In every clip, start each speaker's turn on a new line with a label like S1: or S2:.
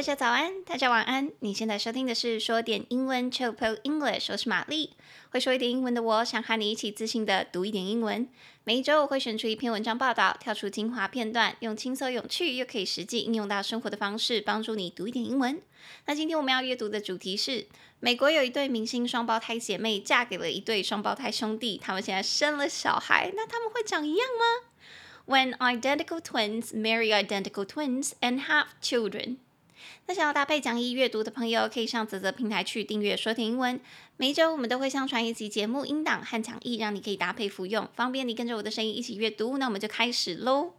S1: 大家早安，大家晚安。你现在收听的是说点英文 Chop English，我是玛丽。会说一点英文的我，想和你一起自信的读一点英文。每一周我会选出一篇文章报道，跳出精华片段，用轻松有趣又可以实际应用到生活的方式，帮助你读一点英文。那今天我们要阅读的主题是：美国有一对明星双胞胎姐妹嫁给了一对双胞胎兄弟，他们现在生了小孩，那他们会长一样吗？When identical twins marry identical twins and have children. 那想要搭配讲义阅读的朋友，可以上啧啧平台去订阅说听英文。每一周我们都会上传一集节目音档和讲义，让你可以搭配服用，方便你跟着我的声音一起阅读。那我们就开始喽。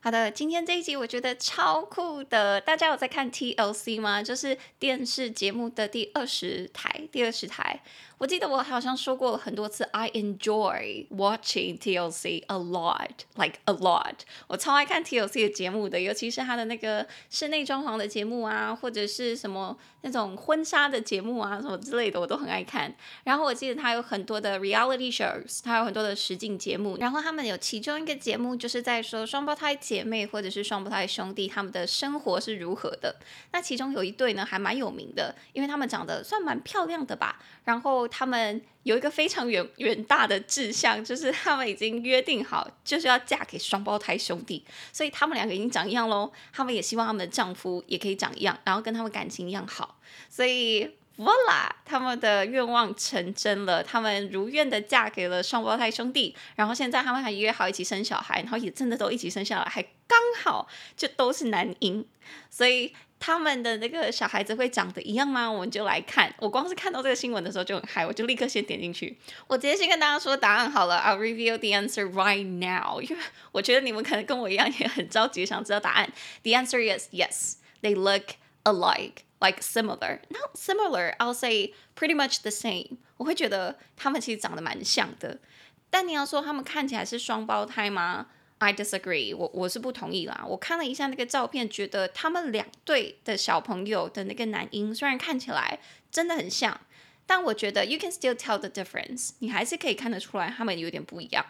S1: 好的，今天这一集我觉得超酷的。大家有在看 TLC 吗？就是电视节目的第二十台，第二十台。我记得我好像说过了很多次，I enjoy watching TLC a lot，like a lot。我超爱看 TLC 的节目的，尤其是他的那个室内装潢的节目啊，或者是什么那种婚纱的节目啊，什么之类的，我都很爱看。然后我记得他有很多的 reality shows，他有很多的实境节目。然后他们有其中一个节目，就是在说双胞胎姐妹或者是双胞胎兄弟他们的生活是如何的。那其中有一对呢，还蛮有名的，因为他们长得算蛮漂亮的吧。然后他们有一个非常远远大的志向，就是他们已经约定好，就是要嫁给双胞胎兄弟，所以他们两个已经长一样喽。他们也希望他们的丈夫也可以长一样，然后跟他们感情一样好。所以，Voila，他们的愿望成真了，他们如愿的嫁给了双胞胎兄弟。然后现在他们还约好一起生小孩，然后也真的都一起生下来，还刚好就都是男婴，所以。他们的那个小孩子会长得一样吗？我们就来看。我光是看到这个新闻的时候就很嗨，我就立刻先点进去。我直接先跟大家说答案好了，I'll reveal the answer right now，因为我觉得你们可能跟我一样也很着急想知道答案。The answer is yes, they look alike, like similar. Not similar, I'll say pretty much the same. 我会觉得他们其实长得蛮像的，但你要说他们看起来是双胞胎吗？I disagree，我我是不同意啦。我看了一下那个照片，觉得他们两对的小朋友的那个男婴，虽然看起来真的很像，但我觉得 you can still tell the difference，你还是可以看得出来他们有点不一样。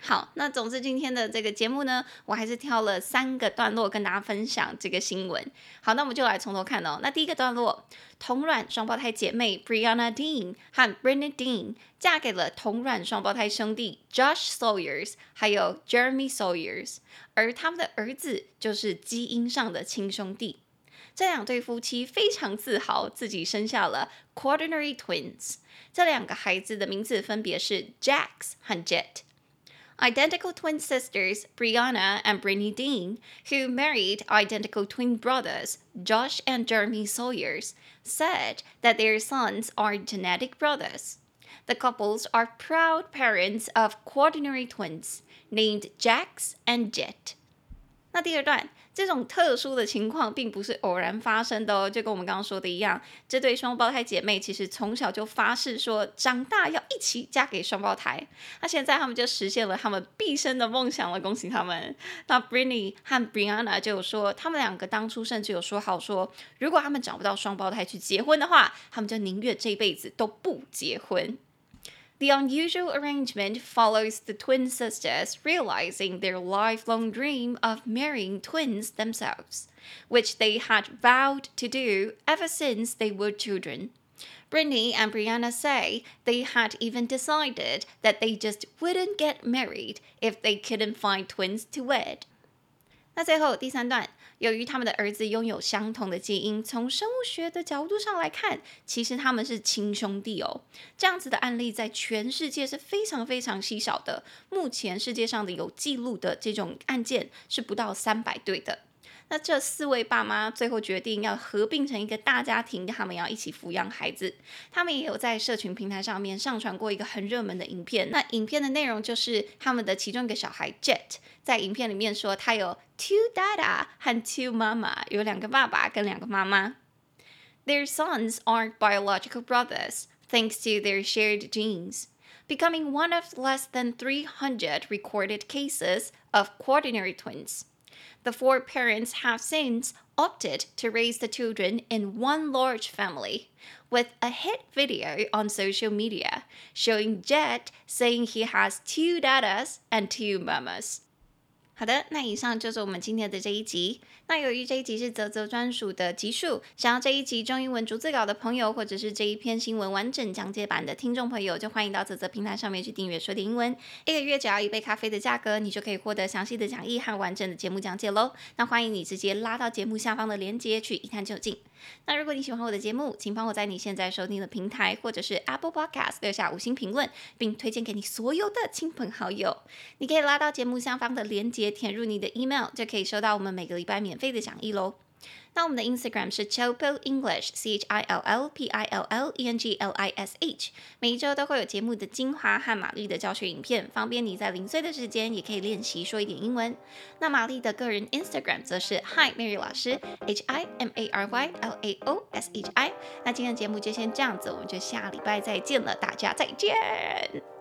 S1: 好，那总之今天的这个节目呢，我还是挑了三个段落跟大家分享这个新闻。好，那我们就来从头看哦。那第一个段落，同卵双胞胎姐妹 Brianna Dean 和 Brittany Dean 嫁给了同卵双胞胎兄弟 Josh Sawyers 还有 Jeremy Sawyers，而他们的儿子就是基因上的亲兄弟。这两对夫妻非常自豪自己生下了 Quaternary Twins。这两个孩子的名字分别是 Jacks 和 Jet。Identical twin sisters Brianna and Brittany Dean, who married identical twin brothers Josh and Jeremy Sawyers, said that their sons are genetic brothers. The couples are proud parents of quaternary twins named Jax and Jet. 那第二段，这种特殊的情况并不是偶然发生的哦，就跟我们刚刚说的一样，这对双胞胎姐妹其实从小就发誓说，长大要一起嫁给双胞胎。那现在他们就实现了他们毕生的梦想了，恭喜他们。那 Brinny 和 Brianna 就有说，他们两个当初甚至有说好说，如果他们找不到双胞胎去结婚的话，他们就宁愿这辈子都不结婚。The unusual arrangement follows the twin sisters realizing their lifelong dream of marrying twins themselves, which they had vowed to do ever since they were children. Brittany and Brianna say they had even decided that they just wouldn't get married if they couldn't find twins to wed. 那最后第三段。 由于他们的儿子拥有相同的基因，从生物学的角度上来看，其实他们是亲兄弟哦。这样子的案例在全世界是非常非常稀少的。目前世界上的有记录的这种案件是不到三百对的。那这四位爸妈最后决定要合并成一个大家庭，他们要一起抚养孩子。他们也有在社群平台上面上传过一个很热门的影片。那影片的内容就是他们的其中一个小孩 Jet 在影片里面说他有 two dada 和 two mama，有两个爸爸跟两个妈妈。Their sons aren't biological brothers, thanks to their shared genes, becoming one of less than 300 recorded cases of quaternary twins. The four parents have since opted to raise the children in one large family, with a hit video on social media showing Jet saying he has two dadas and two mamas. 好的，那以上就是我们今天的这一集。 那由于这一集是泽泽专属的集数，想要这一集中英文逐字稿的朋友，或者是这一篇新闻完整讲解版的听众朋友，就欢迎到泽泽平台上面去订阅说点英文。一个月只要一杯咖啡的价格，你就可以获得详细的讲义和完整的节目讲解喽。那欢迎你直接拉到节目下方的链接去一探究竟。那如果你喜欢我的节目，请帮我在你现在收听的平台或者是 Apple Podcast 留下五星评论，并推荐给你所有的亲朋好友。你可以拉到节目下方的链接，填入你的 email，就可以收到我们每个礼拜免费的讲义喽。那我们的 Instagram 是 Chillpill English，C H I L L P I L L E N G L I S H。每一周都会有节目的精华和玛丽的教学影片，方便你在零碎的时间也可以练习说一点英文。那玛丽的个人 Instagram 则是 Hi Mary 老师，H I M A R Y L A O S H I。那今天的节目就先这样子，我们就下礼拜再见了，大家再见。